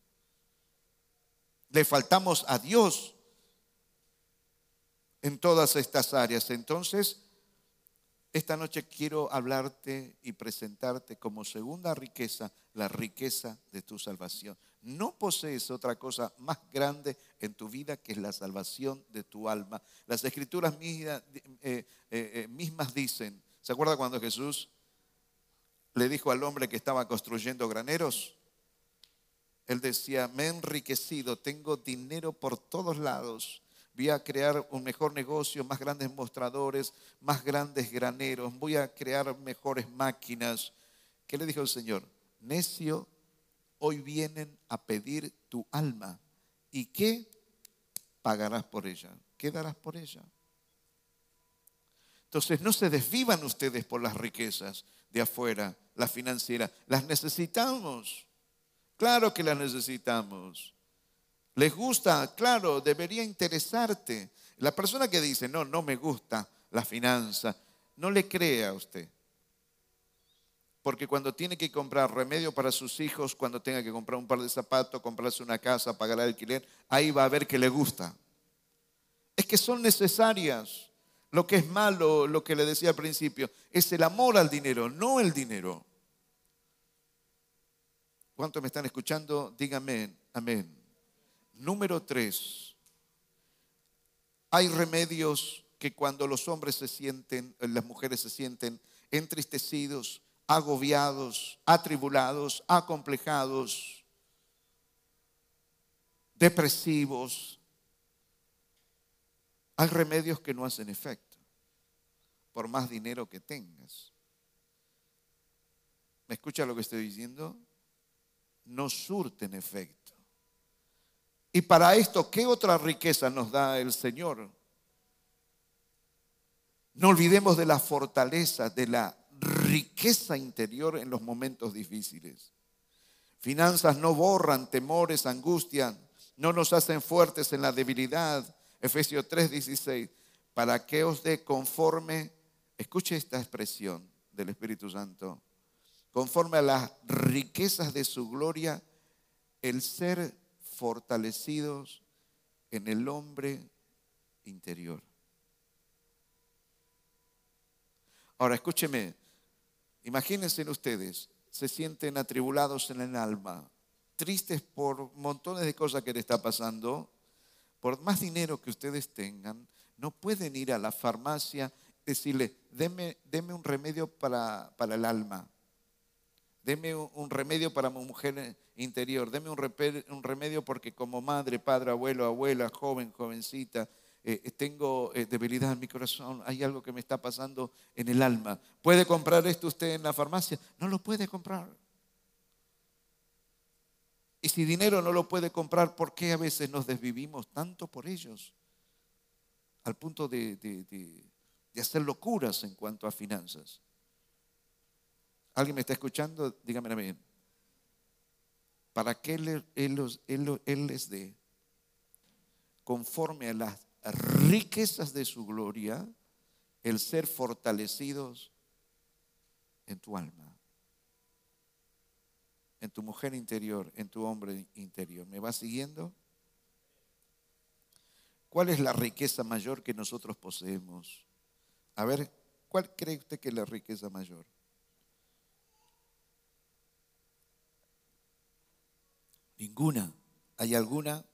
Le faltamos a Dios en todas estas áreas. Entonces, esta noche quiero hablarte y presentarte como segunda riqueza la riqueza de tu salvación. No posees otra cosa más grande en tu vida que es la salvación de tu alma. Las escrituras eh, eh, eh, mismas dicen, ¿se acuerda cuando Jesús le dijo al hombre que estaba construyendo graneros, él decía, me he enriquecido, tengo dinero por todos lados, voy a crear un mejor negocio, más grandes mostradores, más grandes graneros, voy a crear mejores máquinas. ¿Qué le dijo el Señor? Necio, hoy vienen a pedir tu alma. ¿Y qué pagarás por ella? ¿Qué darás por ella? Entonces no se desvivan ustedes por las riquezas de afuera la financiera. Las necesitamos. Claro que las necesitamos. ¿Les gusta? Claro, debería interesarte. La persona que dice, no, no me gusta la finanza, no le crea a usted. Porque cuando tiene que comprar remedio para sus hijos, cuando tenga que comprar un par de zapatos, comprarse una casa, pagar el alquiler, ahí va a ver que le gusta. Es que son necesarias. Lo que es malo, lo que le decía al principio, es el amor al dinero, no el dinero. ¿Cuántos me están escuchando? Díganme amén. Número tres. Hay remedios que cuando los hombres se sienten, las mujeres se sienten entristecidos, agobiados, atribulados, acomplejados, depresivos, hay remedios que no hacen efecto, por más dinero que tengas. ¿Me escucha lo que estoy diciendo? No surten efecto. Y para esto, ¿qué otra riqueza nos da el Señor? No olvidemos de la fortaleza, de la riqueza interior en los momentos difíciles. Finanzas no borran temores, angustias, no nos hacen fuertes en la debilidad, Efesios 3:16, para que os dé conforme, escuche esta expresión del Espíritu Santo, conforme a las riquezas de su gloria, el ser fortalecidos en el hombre interior. Ahora, escúcheme, imagínense ustedes, se sienten atribulados en el alma, tristes por montones de cosas que le está pasando, por más dinero que ustedes tengan, no pueden ir a la farmacia decirle, deme, deme un remedio para, para el alma, deme un remedio para mi mujer interior, deme un remedio porque como madre, padre, abuelo, abuela, joven, jovencita, eh, tengo eh, debilidad en mi corazón, hay algo que me está pasando en el alma. ¿Puede comprar esto usted en la farmacia? No lo puede comprar. Y si dinero no lo puede comprar, ¿por qué a veces nos desvivimos tanto por ellos? Al punto de hacer locuras en cuanto a finanzas. ¿Alguien me está escuchando? Dígame bien. Para que él, él les dé conforme a las riquezas de su gloria el ser fortalecidos en tu alma, en tu mujer interior, en tu hombre interior. ¿Me va siguiendo? ¿Cuál es la riqueza mayor que nosotros poseemos? A ver, ¿cuál cree usted que es la riqueza mayor? Ninguna. ¿Hay alguna?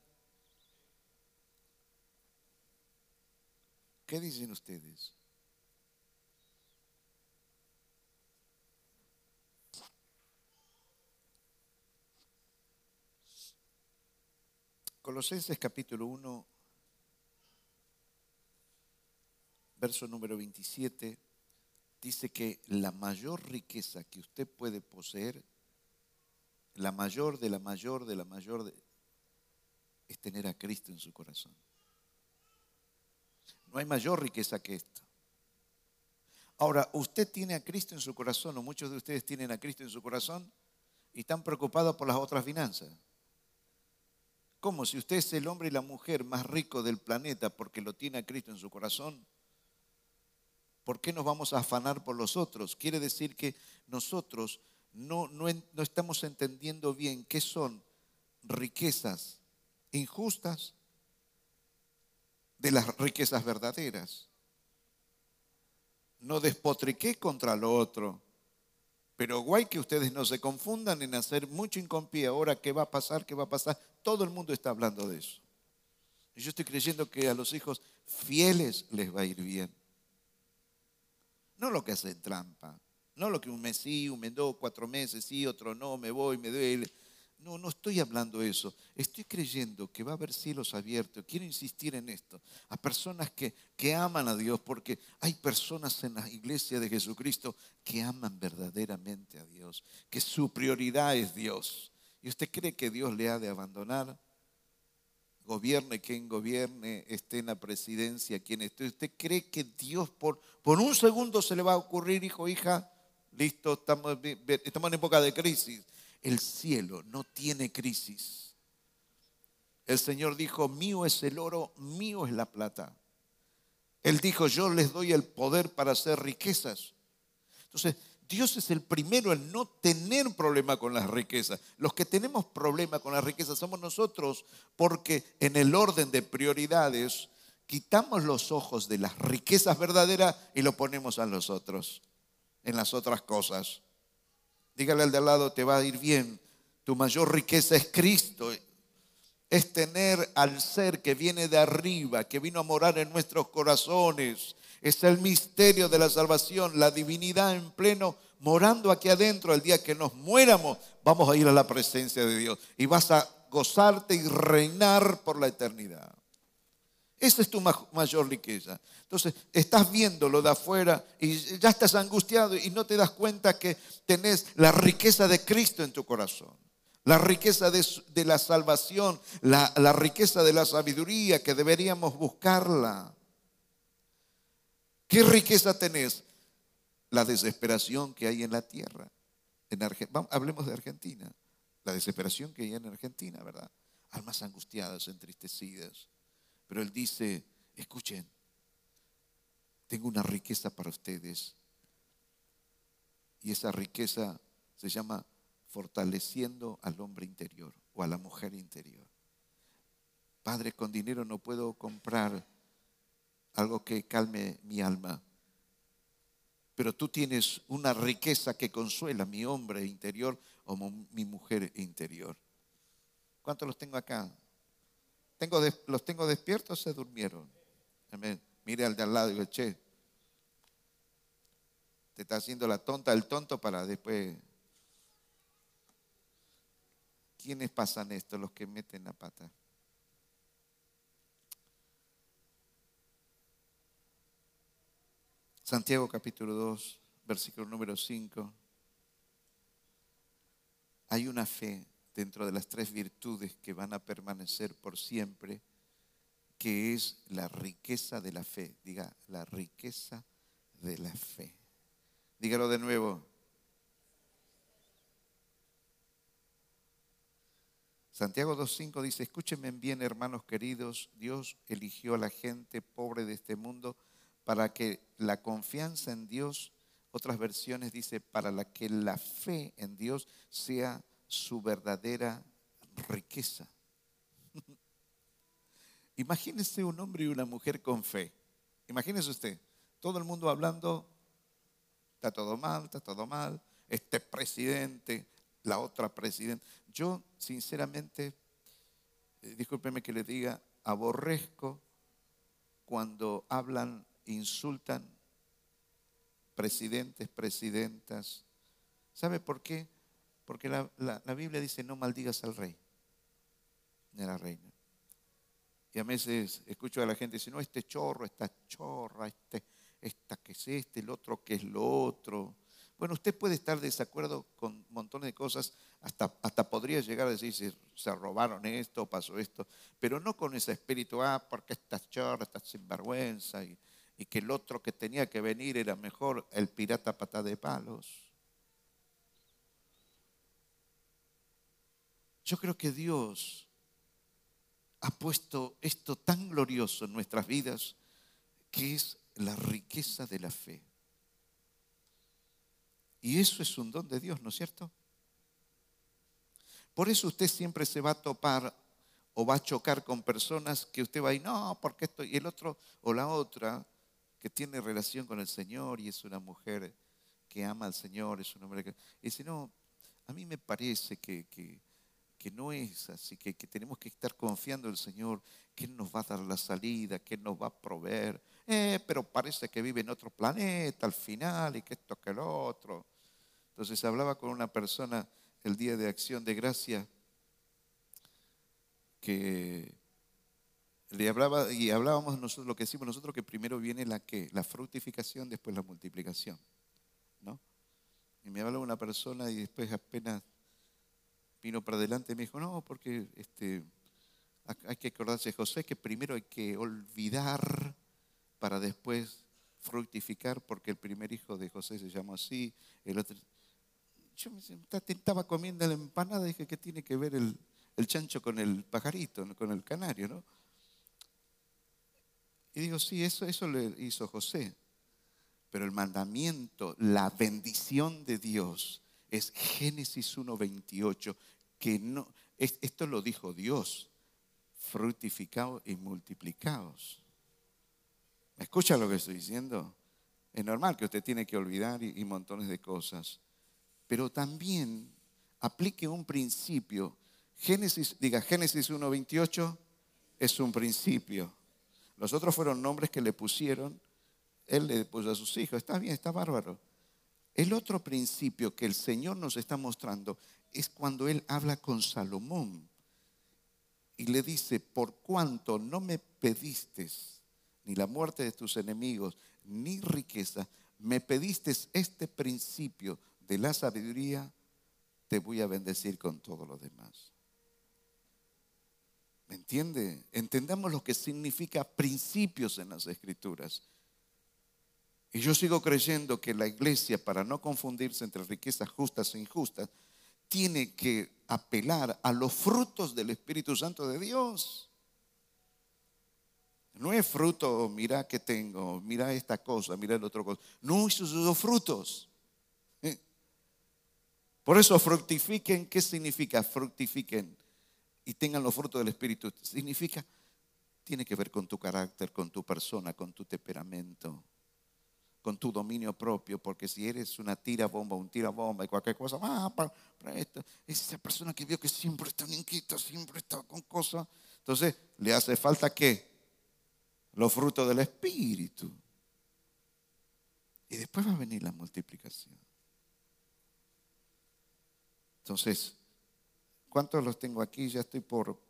¿Qué dicen ustedes? Colosenses capítulo 1, verso número 27, dice que la mayor riqueza que usted puede poseer, la mayor de la mayor de la mayor, de, es tener a Cristo en su corazón. No hay mayor riqueza que esto. Ahora, usted tiene a Cristo en su corazón, o muchos de ustedes tienen a Cristo en su corazón, y están preocupados por las otras finanzas. ¿Cómo? Si usted es el hombre y la mujer más rico del planeta porque lo tiene a Cristo en su corazón, ¿por qué nos vamos a afanar por los otros? Quiere decir que nosotros no, no, no estamos entendiendo bien qué son riquezas injustas de las riquezas verdaderas. No despotriqué contra lo otro, pero guay que ustedes no se confundan en hacer mucho hincapié ahora qué va a pasar, qué va a pasar. Todo el mundo está hablando de eso. Yo estoy creyendo que a los hijos fieles les va a ir bien. No lo que hacen trampa, no lo que un mes sí, un mes dos, cuatro meses sí, otro no, me voy, me duele. No, no estoy hablando de eso. Estoy creyendo que va a haber cielos abiertos. Quiero insistir en esto. A personas que, que aman a Dios, porque hay personas en la iglesia de Jesucristo que aman verdaderamente a Dios, que su prioridad es Dios. ¿Y usted cree que Dios le ha de abandonar? Gobierne quien gobierne, esté en la presidencia quien esté. ¿Usted cree que Dios por, por un segundo se le va a ocurrir, hijo, hija? Listo, estamos, estamos en época de crisis el cielo no tiene crisis. El Señor dijo, mío es el oro, mío es la plata. Él dijo, yo les doy el poder para hacer riquezas. Entonces, Dios es el primero en no tener problema con las riquezas. Los que tenemos problema con las riquezas somos nosotros porque en el orden de prioridades quitamos los ojos de las riquezas verdaderas y lo ponemos a los otros, en las otras cosas. Dígale al de al lado, te va a ir bien. Tu mayor riqueza es Cristo. Es tener al ser que viene de arriba, que vino a morar en nuestros corazones. Es el misterio de la salvación, la divinidad en pleno, morando aquí adentro. El día que nos muéramos, vamos a ir a la presencia de Dios. Y vas a gozarte y reinar por la eternidad. Esa es tu mayor riqueza. Entonces, estás viendo lo de afuera y ya estás angustiado y no te das cuenta que tenés la riqueza de Cristo en tu corazón. La riqueza de, la salvación, la, la riqueza de la sabiduría que deberíamos buscarla. ¿Qué riqueza tenés? La desesperación que hay en la tierra. En hablemos de Argentina. La desesperación que hay en Argentina, ¿verdad? Almas angustiadas, entristecidas pero Él dice, escuchen, tengo una riqueza para ustedes. Y esa riqueza se llama fortaleciendo al hombre interior o a la mujer interior. Padre, con dinero no puedo comprar algo que calme mi alma, pero tú tienes una riqueza que consuela mi hombre interior o mi mujer interior. ¿Cuántos los tengo acá? ¿Tengo ¿Los tengo despiertos o se durmieron? Mire al de al lado y digo, che, te está haciendo la tonta, el tonto para después. ¿Quiénes pasan esto? Los que meten la pata. Santiago capítulo 2, versículo número 5. Hay una fe dentro de las tres virtudes que van a permanecer por siempre, que es la riqueza de la fe. Diga, la riqueza de la fe. Dígalo de nuevo. Santiago 2.5 dice, escúchenme bien hermanos queridos, Dios eligió a la gente pobre de este mundo para que la confianza en Dios, otras versiones dice, para la que la fe en Dios sea su verdadera riqueza. <laughs> Imagínese un hombre y una mujer con fe. Imagínese usted, todo el mundo hablando está todo mal, está todo mal, este presidente, la otra presidenta. Yo, sinceramente, eh, discúlpeme que le diga, aborrezco cuando hablan, insultan presidentes, presidentas. ¿Sabe por qué? Porque la, la Biblia dice no maldigas al rey, ni a la reina. Y a veces escucho a la gente decir, no, este chorro, esta chorra, este, esta que es este, el otro que es lo otro. Bueno, usted puede estar de desacuerdo con montones de cosas, hasta, hasta podría llegar a decir si se robaron esto, pasó esto, pero no con ese espíritu, ah, porque esta chorra, esta sinvergüenza, y, y que el otro que tenía que venir era mejor, el pirata pata de palos. Yo creo que Dios ha puesto esto tan glorioso en nuestras vidas, que es la riqueza de la fe. Y eso es un don de Dios, ¿no es cierto? Por eso usted siempre se va a topar o va a chocar con personas que usted va a ir, no, porque esto, y el otro o la otra que tiene relación con el Señor y es una mujer que ama al Señor, es un hombre que... Y dice, no, a mí me parece que, que, que no es así, que, que, tenemos que estar confiando en el Señor, que Él nos va a dar la salida, que Él nos va a proveer. Eh, pero parece que vive en otro planeta al final y que esto que lo otro. Entonces hablaba con una persona el día de acción de gracia que le hablaba y hablábamos nosotros lo que decimos nosotros que primero viene la que la fructificación después la multiplicación no y me hablaba una persona y después apenas vino para adelante y me dijo, no, porque este, hay que acordarse de José que primero hay que olvidar para después fructificar, porque el primer hijo de José se llamó así, el otro... Yo me estaba comiendo la empanada y dije, ¿qué tiene que ver el, el chancho con el pajarito, con el canario? ¿no? Y digo, sí, eso, eso le hizo José. Pero el mandamiento, la bendición de Dios es Génesis 1.28, que no, esto lo dijo Dios, fructificados y multiplicados. ¿Me escucha lo que estoy diciendo? Es normal que usted tiene que olvidar y, y montones de cosas, pero también aplique un principio. Génesis, diga Génesis 1.28 es un principio. Los otros fueron nombres que le pusieron, él le puso a sus hijos, está bien, está bárbaro el otro principio que el Señor nos está mostrando es cuando Él habla con Salomón y le dice, por cuanto no me pediste ni la muerte de tus enemigos, ni riqueza, me pediste este principio de la sabiduría, te voy a bendecir con todo lo demás. ¿Me entiende? Entendamos lo que significa principios en las escrituras. Y yo sigo creyendo que la iglesia, para no confundirse entre riquezas justas e injustas, tiene que apelar a los frutos del Espíritu Santo de Dios. No es fruto, mira que tengo, mira esta cosa, mira el otro cosa. No, esos los frutos. ¿Eh? Por eso fructifiquen, ¿qué significa? Fructifiquen y tengan los frutos del Espíritu. Significa, tiene que ver con tu carácter, con tu persona, con tu temperamento con tu dominio propio, porque si eres una tira bomba, un tira bomba y cualquier cosa, ah, para, esto, es esa persona que vio que siempre está inquieta, siempre está con cosas. Entonces, le hace falta qué? Los frutos del Espíritu. Y después va a venir la multiplicación. Entonces, ¿cuántos los tengo aquí? Ya estoy por,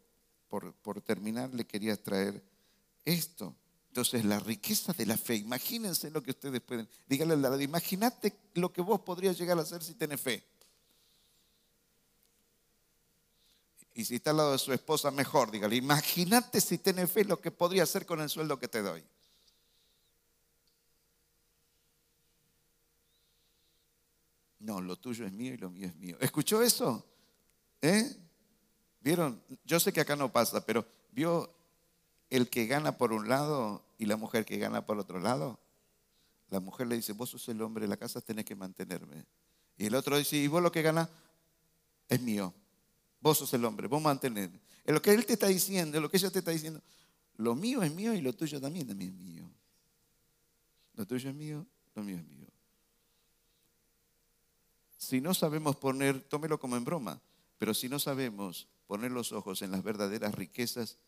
por, por terminar. Le quería traer esto. Entonces, la riqueza de la fe, imagínense lo que ustedes pueden. Díganle al lado, imagínate lo que vos podrías llegar a hacer si tenés fe. Y si está al lado de su esposa, mejor, dígale, imagínate si tenés fe lo que podría hacer con el sueldo que te doy. No, lo tuyo es mío y lo mío es mío. ¿Escuchó eso? ¿Eh? ¿Vieron? Yo sé que acá no pasa, pero ¿vio el que gana por un lado y la mujer que gana por otro lado. La mujer le dice, vos sos el hombre de la casa, tenés que mantenerme. Y el otro dice, y vos lo que ganas es mío. Vos sos el hombre, vos mantenés. Es lo que él te está diciendo, lo que ella te está diciendo. Lo mío es mío y lo tuyo también, también es mío. Lo tuyo es mío, lo mío es mío. Si no sabemos poner, tómelo como en broma, pero si no sabemos poner los ojos en las verdaderas riquezas,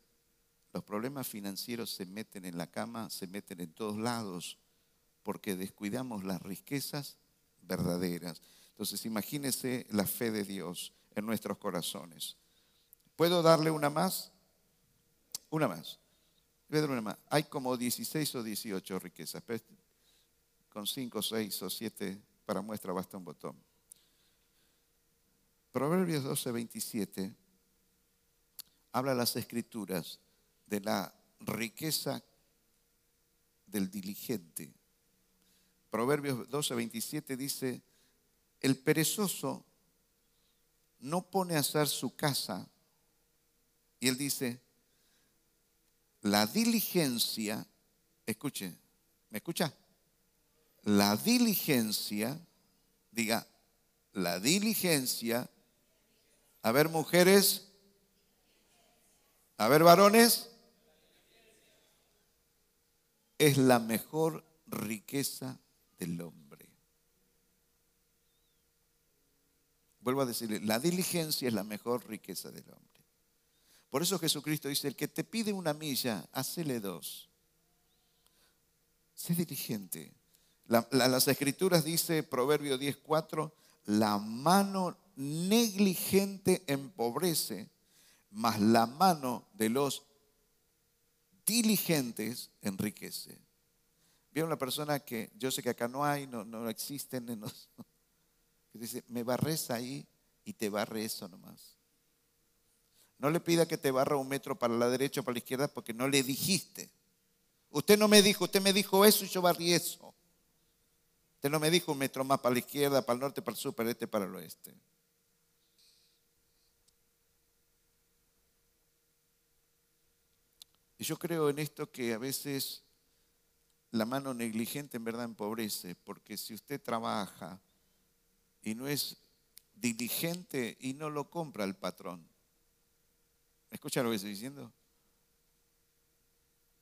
los problemas financieros se meten en la cama, se meten en todos lados, porque descuidamos las riquezas verdaderas. Entonces imagínese la fe de Dios en nuestros corazones. ¿Puedo darle una más? Una más. Una más. Hay como 16 o 18 riquezas. Con 5, 6 o 7 para muestra basta un botón. Proverbios 12, 27 habla las escrituras de la riqueza del diligente. Proverbios 12, 27 dice, el perezoso no pone a hacer su casa. Y él dice, la diligencia, escuche, ¿me escucha? La diligencia, diga, la diligencia, a ver mujeres, a ver varones, es la mejor riqueza del hombre. Vuelvo a decirle, la diligencia es la mejor riqueza del hombre. Por eso Jesucristo dice, el que te pide una milla, hacele dos. Sé diligente. las escrituras dice, Proverbio 10.4, la mano negligente empobrece, mas la mano de los diligentes enriquece. Vieron una persona que yo sé que acá no hay, no, no existen, que dice, me barres ahí y te barre eso nomás. No le pida que te barra un metro para la derecha o para la izquierda porque no le dijiste. Usted no me dijo, usted me dijo eso y yo barrí eso. Usted no me dijo un metro más para la izquierda, para el norte, para el sur, para el este, para el oeste. Yo creo en esto que a veces la mano negligente en verdad empobrece, porque si usted trabaja y no es diligente y no lo compra el patrón, ¿escucha lo que estoy diciendo?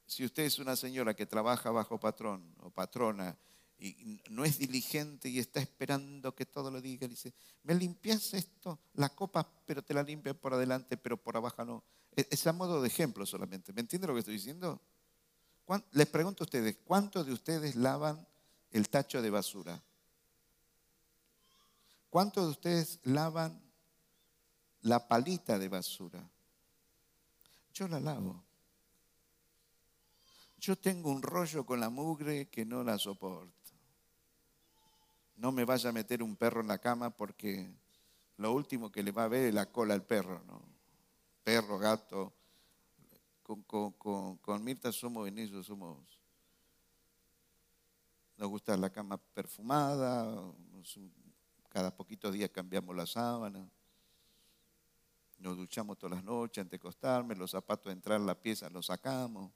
Si usted es una señora que trabaja bajo patrón o patrona y no es diligente y está esperando que todo lo diga, dice, me limpias esto, la copa, pero te la limpias por adelante, pero por abajo no. Es a modo de ejemplo solamente. ¿Me entiende lo que estoy diciendo? Les pregunto a ustedes, ¿cuántos de ustedes lavan el tacho de basura? ¿Cuántos de ustedes lavan la palita de basura? Yo la lavo. Yo tengo un rollo con la mugre que no la soporto. No me vaya a meter un perro en la cama porque lo último que le va a ver es la cola al perro, ¿no? Perro, gato. Con, Mirta somos en eso, somos. Nos gusta la cama perfumada, cada poquito días cambiamos la sábana. Nos duchamos todas las noches antes de acostarme, los zapatos de entrar a la pieza los sacamos.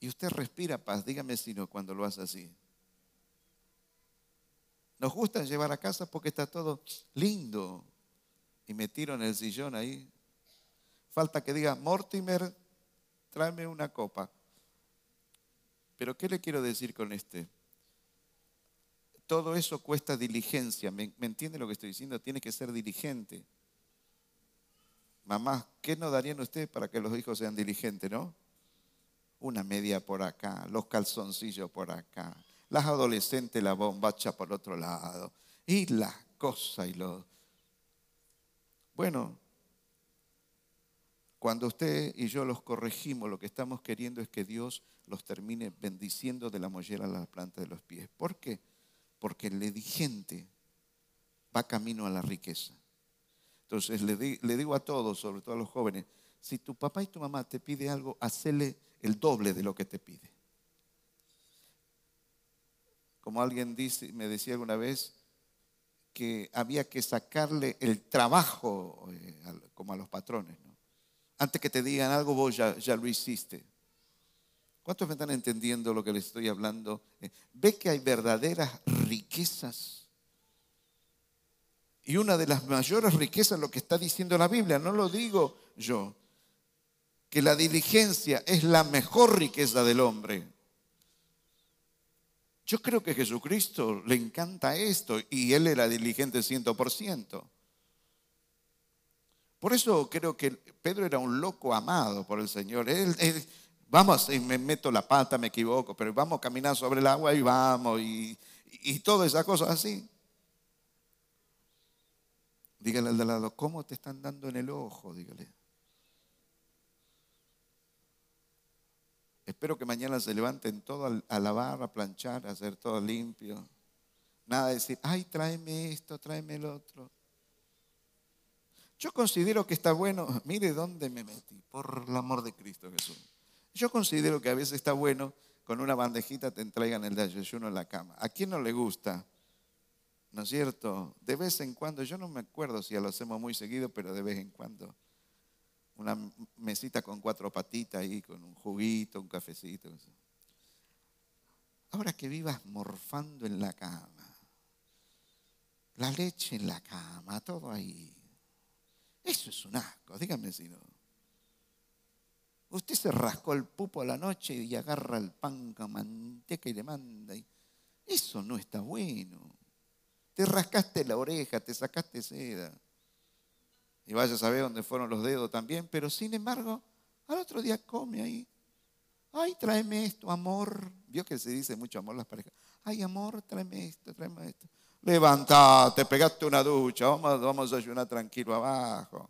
Y usted respira paz, dígame si no cuando lo hace así. Nos gusta llevar a casa porque está todo lindo, y me tiro en el sillón ahí. Falta que diga, Mortimer, tráeme una copa. Pero ¿qué le quiero decir con este? Todo eso cuesta diligencia. ¿Me, entiende lo que estoy diciendo? Tiene que ser diligente. Mamá, ¿qué nos darían ustedes para que los hijos sean diligentes, no? Una media por acá, los calzoncillos por acá, las adolescentes la bombacha por otro lado, y las cosas y lo. Bueno, cuando usted y yo los corregimos, lo que estamos queriendo es que Dios los termine bendiciendo de la mollera a la planta de los pies. ¿Por qué? Porque el diligente va camino a la riqueza. Entonces le, digo a todos, sobre todo a los jóvenes, si tu papá y tu mamá te pide algo, hacele el doble de lo que te pide. Como alguien me decía alguna vez que había que sacarle el trabajo eh, como a los patrones. Antes que te digan algo, vos ya, ya lo hiciste. ¿Cuántos me están entendiendo lo que les estoy hablando? Eh, ve que hay verdaderas riquezas. Y una de las mayores riquezas, lo que está diciendo la Biblia, no lo digo yo, que la diligencia es la mejor riqueza del hombre. Yo creo que a Jesucristo le encanta esto y él era diligente 100%. Por eso creo que Pedro era un loco amado por el Señor. Él, vamos, me meto la pata, me equivoco, pero vamos a caminar sobre el agua y vamos, y, y todas esas cosas así. Dígale al de lado, ¿cómo te están dando en el ojo? Dígale. Espero que mañana se levanten todos a lavar, a planchar, a hacer todo limpio. Nada de decir, ay, tráeme esto, tráeme el otro. Yo considero que está bueno, <laughs> mire dónde me metí, por el amor de Cristo Jesús. Yo considero que a veces está bueno con una bandejita te entregan el desayuno en la cama. ¿A quién no le gusta? ¿No es cierto? De vez en cuando, yo no me acuerdo si lo hacemos muy seguido, pero de vez en cuando. Una mesita con cuatro patitas ahí, con un juguito, un cafecito. Ahora que vivas morfando en la cama, la leche en la cama, todo ahí. Eso es un asco, dígame si no. Usted se rascó el pupo a la noche y agarra el pan con manteca y le manda. Eso no está bueno. Te rascaste la oreja, te sacaste seda. Y vaya a saber dónde fueron los dedos también, pero sin embargo, al otro día come ahí. Ay, tráeme esto, amor. Vio que se dice mucho amor las parejas. Ay, amor, tráeme esto, tráeme esto. Levantate, pegaste una ducha, vamos, vamos a ayunar tranquilo abajo.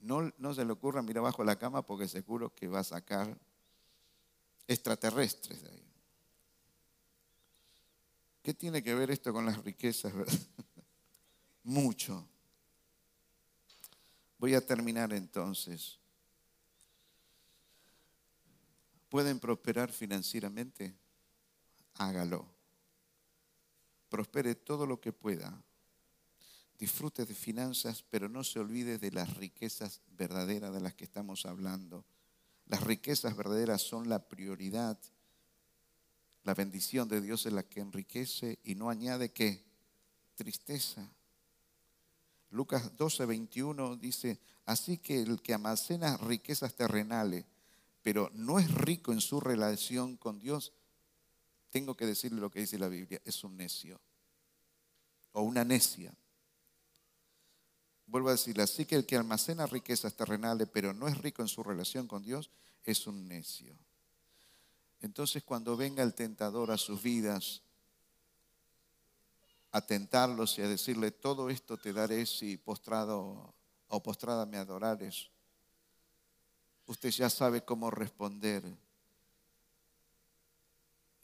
No, no se le ocurra mirar abajo la cama porque seguro que va a sacar extraterrestres de ahí. ¿Qué tiene que ver esto con las riquezas? <laughs> Mucho. Voy a terminar entonces. ¿Pueden prosperar financieramente? Hágalo prospere todo lo que pueda. Disfrute de finanzas, pero no se olvide de las riquezas verdaderas de las que estamos hablando. Las riquezas verdaderas son la prioridad. La bendición de Dios es la que enriquece y no añade qué? Tristeza. Lucas 12, 21 dice, así que el que almacena riquezas terrenales, pero no es rico en su relación con Dios, tengo que decirle lo que dice la Biblia, es un necio o una necia. Vuelvo a decirle, así que el que almacena riquezas terrenales pero no es rico en su relación con Dios, es un necio. Entonces cuando venga el tentador a sus vidas, a tentarlos y a decirle, todo esto te daré si postrado o postrada me adorares, usted ya sabe cómo responder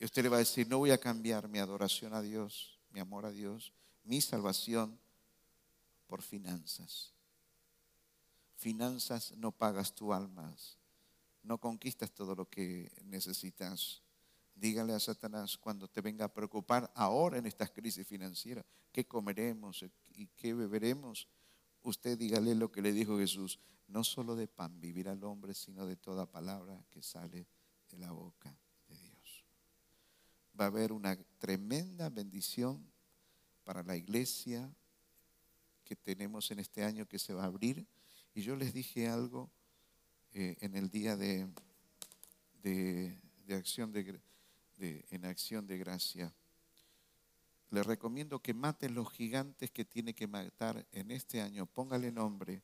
y usted le va a decir, no voy a cambiar mi adoración a Dios, mi amor a Dios, mi salvación por finanzas. Finanzas no pagas tu alma, no conquistas todo lo que necesitas. Dígale a Satanás cuando te venga a preocupar ahora en estas crisis financieras, ¿qué comeremos y qué beberemos? Usted dígale lo que le dijo Jesús, no solo de pan vivirá el hombre, sino de toda palabra que sale de la boca va a haber una tremenda bendición para la iglesia que tenemos en este año que se va a abrir. Y yo les dije algo eh, en el día de, de, acción de, en acción de gracia. Le recomiendo que mate los gigantes que tiene que matar en este año. Póngale nombre,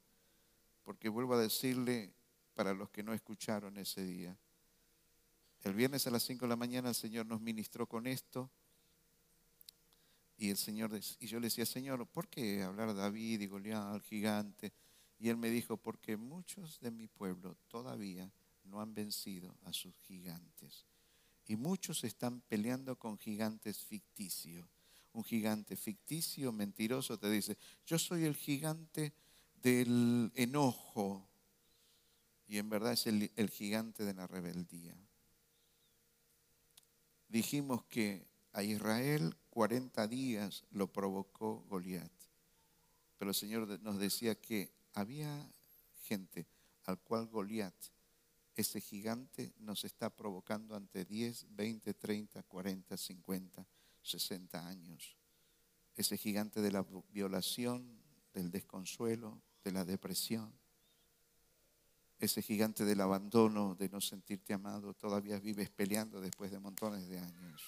porque vuelvo a decirle para los que no escucharon ese día. El viernes a las 5 de la mañana el Señor nos ministró con esto. Y el Señor y yo le decía, Señor, ¿por qué hablar David y Goliat, al gigante? Y él me dijo, porque muchos de mi pueblo todavía no han vencido a sus gigantes. Y muchos están peleando con gigantes ficticios. Un gigante ficticio, mentiroso, te dice, yo soy el gigante del enojo. Y en verdad es el, gigante de la rebeldía. Dijimos que a Israel 40 días lo provocó Goliat. Pero el Señor nos decía que había gente al cual Goliat ese gigante nos está provocando ante 10, 20, 30, 40, 50, 60 años. Ese gigante de la violación, del desconsuelo, de la depresión. Ese gigante del abandono, de no sentirte amado, todavía vives peleando después de montones de años.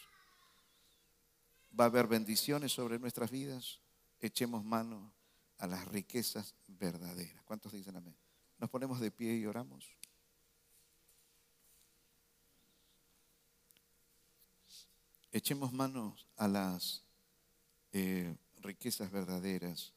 Va a haber bendiciones sobre nuestras vidas. Echemos mano a las riquezas verdaderas. ¿Cuántos dicen amén? Nos ponemos de pie y oramos. Echemos manos a las eh, riquezas verdaderas.